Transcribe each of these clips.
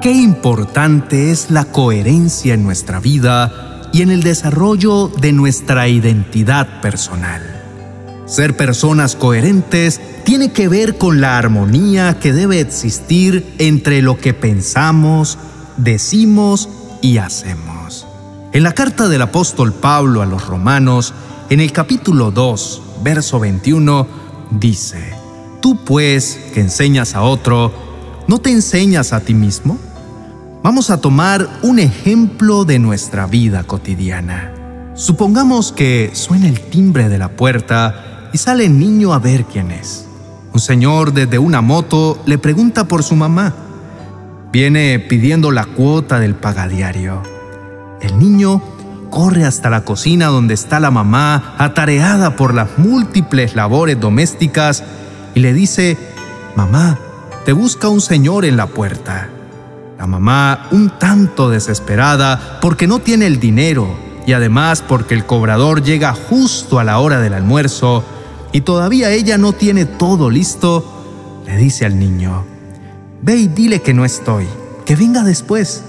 qué importante es la coherencia en nuestra vida y en el desarrollo de nuestra identidad personal. Ser personas coherentes tiene que ver con la armonía que debe existir entre lo que pensamos, decimos y hacemos. En la carta del apóstol Pablo a los romanos, en el capítulo 2, verso 21, dice, Tú pues, que enseñas a otro, ¿no te enseñas a ti mismo? Vamos a tomar un ejemplo de nuestra vida cotidiana. Supongamos que suena el timbre de la puerta y sale el niño a ver quién es. Un señor desde una moto le pregunta por su mamá. Viene pidiendo la cuota del pagadiario. El niño corre hasta la cocina donde está la mamá, atareada por las múltiples labores domésticas, y le dice, Mamá, te busca un señor en la puerta. La mamá, un tanto desesperada, porque no tiene el dinero, y además porque el cobrador llega justo a la hora del almuerzo, y todavía ella no tiene todo listo, le dice al niño, Ve y dile que no estoy, que venga después.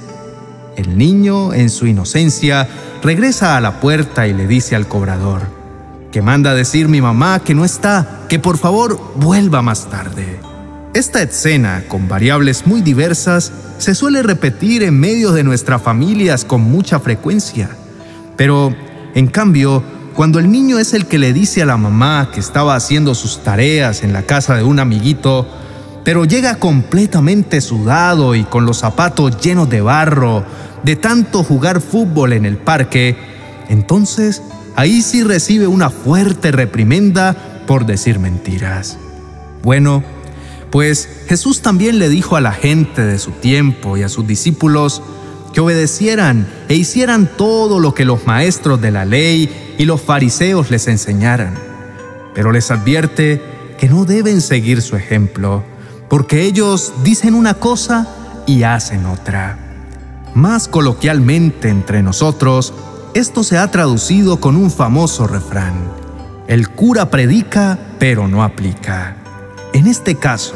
El niño, en su inocencia, regresa a la puerta y le dice al cobrador, que manda decir mi mamá que no está, que por favor vuelva más tarde. Esta escena, con variables muy diversas, se suele repetir en medio de nuestras familias con mucha frecuencia. Pero, en cambio, cuando el niño es el que le dice a la mamá que estaba haciendo sus tareas en la casa de un amiguito, pero llega completamente sudado y con los zapatos llenos de barro, de tanto jugar fútbol en el parque, entonces ahí sí recibe una fuerte reprimenda por decir mentiras. Bueno, pues Jesús también le dijo a la gente de su tiempo y a sus discípulos que obedecieran e hicieran todo lo que los maestros de la ley y los fariseos les enseñaran. Pero les advierte que no deben seguir su ejemplo porque ellos dicen una cosa y hacen otra. Más coloquialmente entre nosotros, esto se ha traducido con un famoso refrán. El cura predica, pero no aplica. En este caso,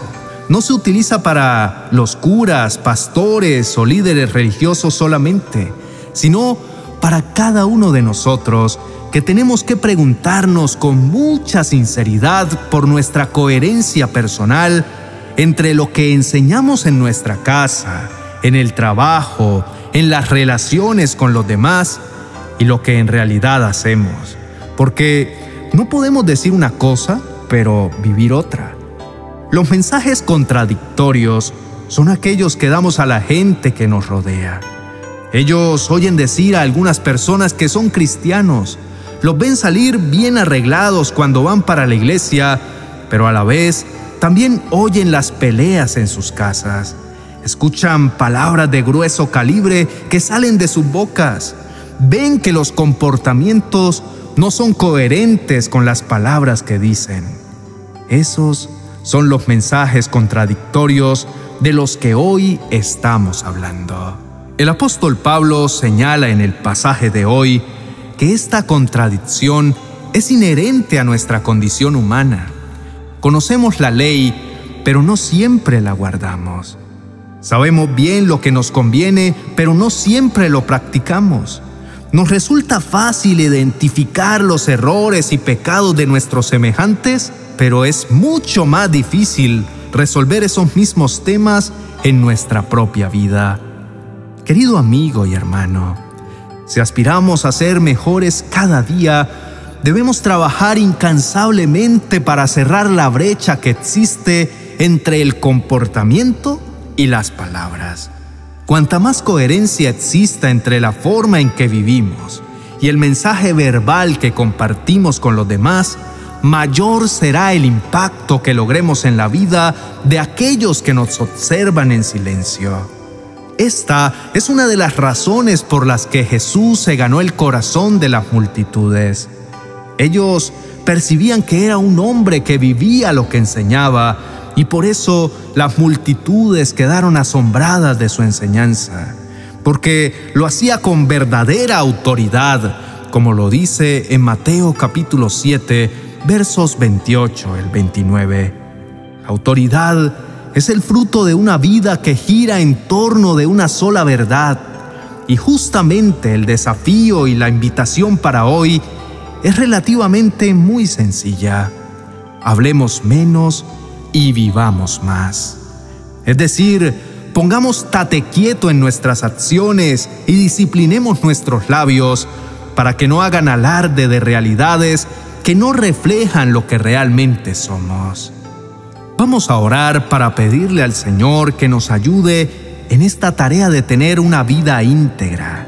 no se utiliza para los curas, pastores o líderes religiosos solamente, sino para cada uno de nosotros que tenemos que preguntarnos con mucha sinceridad por nuestra coherencia personal entre lo que enseñamos en nuestra casa, en el trabajo, en las relaciones con los demás y lo que en realidad hacemos. Porque no podemos decir una cosa, pero vivir otra. Los mensajes contradictorios son aquellos que damos a la gente que nos rodea. Ellos oyen decir a algunas personas que son cristianos, los ven salir bien arreglados cuando van para la iglesia, pero a la vez también oyen las peleas en sus casas. Escuchan palabras de grueso calibre que salen de sus bocas. Ven que los comportamientos no son coherentes con las palabras que dicen. Esos son los mensajes contradictorios de los que hoy estamos hablando. El apóstol Pablo señala en el pasaje de hoy que esta contradicción es inherente a nuestra condición humana. Conocemos la ley, pero no siempre la guardamos. Sabemos bien lo que nos conviene, pero no siempre lo practicamos. Nos resulta fácil identificar los errores y pecados de nuestros semejantes, pero es mucho más difícil resolver esos mismos temas en nuestra propia vida. Querido amigo y hermano, si aspiramos a ser mejores cada día, debemos trabajar incansablemente para cerrar la brecha que existe entre el comportamiento y las palabras. Cuanta más coherencia exista entre la forma en que vivimos y el mensaje verbal que compartimos con los demás, mayor será el impacto que logremos en la vida de aquellos que nos observan en silencio. Esta es una de las razones por las que Jesús se ganó el corazón de las multitudes. Ellos percibían que era un hombre que vivía lo que enseñaba y por eso las multitudes quedaron asombradas de su enseñanza, porque lo hacía con verdadera autoridad, como lo dice en Mateo capítulo 7, versos 28 el 29. Autoridad es el fruto de una vida que gira en torno de una sola verdad. Y justamente el desafío y la invitación para hoy es relativamente muy sencilla. Hablemos menos y vivamos más. Es decir, pongamos tate quieto en nuestras acciones y disciplinemos nuestros labios para que no hagan alarde de realidades que no reflejan lo que realmente somos. Vamos a orar para pedirle al Señor que nos ayude en esta tarea de tener una vida íntegra.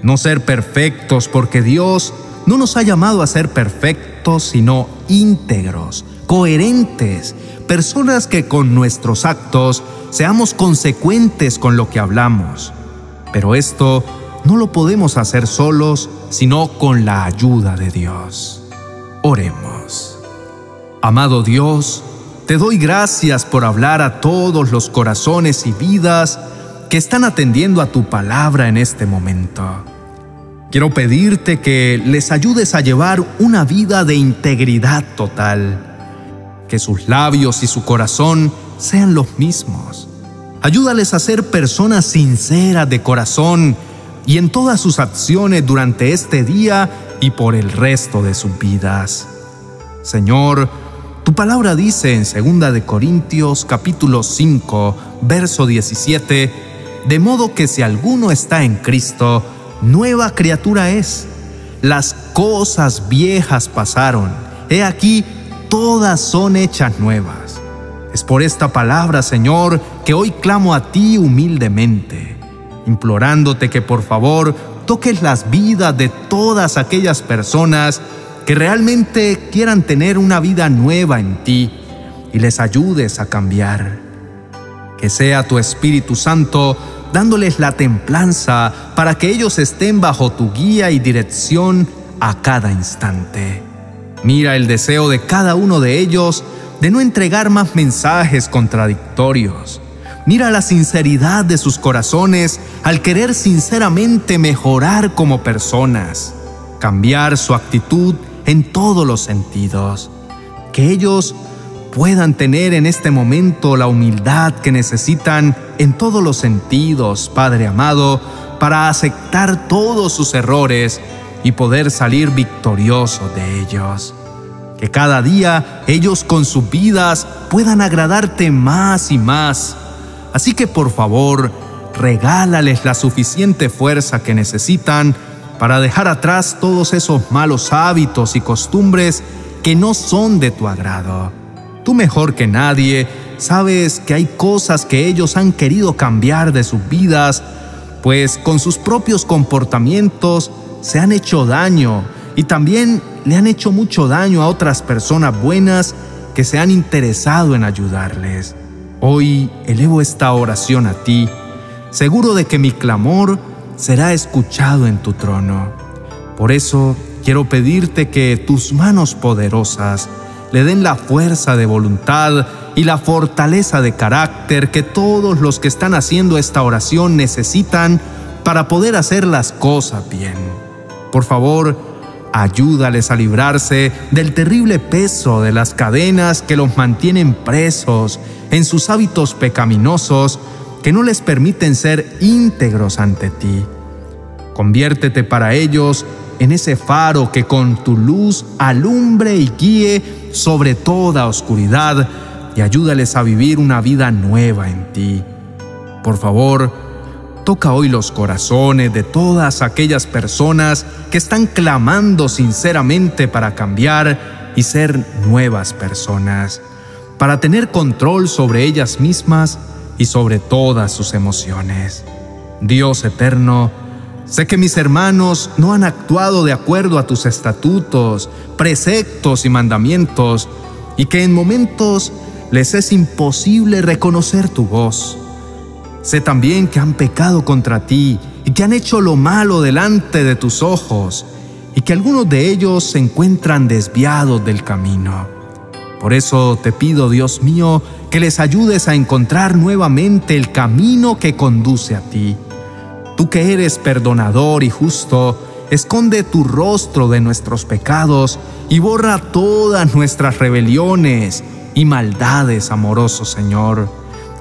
No ser perfectos porque Dios no nos ha llamado a ser perfectos, sino íntegros, coherentes, personas que con nuestros actos seamos consecuentes con lo que hablamos. Pero esto no lo podemos hacer solos, sino con la ayuda de Dios. Oremos. Amado Dios, te doy gracias por hablar a todos los corazones y vidas que están atendiendo a tu palabra en este momento. Quiero pedirte que les ayudes a llevar una vida de integridad total, que sus labios y su corazón sean los mismos. Ayúdales a ser personas sinceras de corazón y en todas sus acciones durante este día y por el resto de sus vidas. Señor, tu palabra dice en 2 de Corintios capítulo 5, verso 17, de modo que si alguno está en Cristo, nueva criatura es. Las cosas viejas pasaron, he aquí, todas son hechas nuevas. Es por esta palabra, Señor, que hoy clamo a ti humildemente, implorándote que por favor toques las vidas de todas aquellas personas que realmente quieran tener una vida nueva en ti y les ayudes a cambiar. Que sea tu Espíritu Santo dándoles la templanza para que ellos estén bajo tu guía y dirección a cada instante. Mira el deseo de cada uno de ellos de no entregar más mensajes contradictorios, Mira la sinceridad de sus corazones al querer sinceramente mejorar como personas, cambiar su actitud en todos los sentidos. Que ellos puedan tener en este momento la humildad que necesitan en todos los sentidos, Padre amado, para aceptar todos sus errores y poder salir victoriosos de ellos. Que cada día ellos con sus vidas puedan agradarte más y más Así que por favor, regálales la suficiente fuerza que necesitan para dejar atrás todos esos malos hábitos y costumbres que no son de tu agrado. Tú mejor que nadie sabes que hay cosas que ellos han querido cambiar de sus vidas, pues con sus propios comportamientos se han hecho daño y también le han hecho mucho daño a otras personas buenas que se han interesado en ayudarles. Hoy elevo esta oración a ti, seguro de que mi clamor será escuchado en tu trono. Por eso quiero pedirte que tus manos poderosas le den la fuerza de voluntad y la fortaleza de carácter que todos los que están haciendo esta oración necesitan para poder hacer las cosas bien. Por favor, ayúdales a librarse del terrible peso de las cadenas que los mantienen presos en sus hábitos pecaminosos que no les permiten ser íntegros ante ti. Conviértete para ellos en ese faro que con tu luz alumbre y guíe sobre toda oscuridad y ayúdales a vivir una vida nueva en ti. Por favor, toca hoy los corazones de todas aquellas personas que están clamando sinceramente para cambiar y ser nuevas personas para tener control sobre ellas mismas y sobre todas sus emociones. Dios eterno, sé que mis hermanos no han actuado de acuerdo a tus estatutos, preceptos y mandamientos, y que en momentos les es imposible reconocer tu voz. Sé también que han pecado contra ti y que han hecho lo malo delante de tus ojos, y que algunos de ellos se encuentran desviados del camino. Por eso te pido, Dios mío, que les ayudes a encontrar nuevamente el camino que conduce a ti. Tú que eres perdonador y justo, esconde tu rostro de nuestros pecados y borra todas nuestras rebeliones y maldades, amoroso Señor.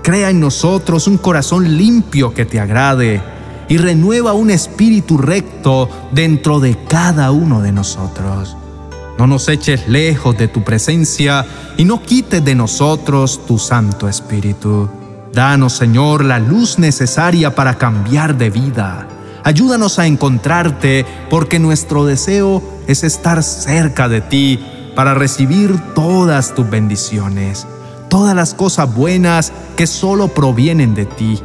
Crea en nosotros un corazón limpio que te agrade y renueva un espíritu recto dentro de cada uno de nosotros. No nos eches lejos de tu presencia y no quites de nosotros tu Santo Espíritu. Danos, Señor, la luz necesaria para cambiar de vida. Ayúdanos a encontrarte porque nuestro deseo es estar cerca de ti para recibir todas tus bendiciones, todas las cosas buenas que solo provienen de ti.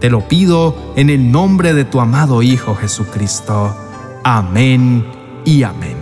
Te lo pido en el nombre de tu amado Hijo Jesucristo. Amén y amén.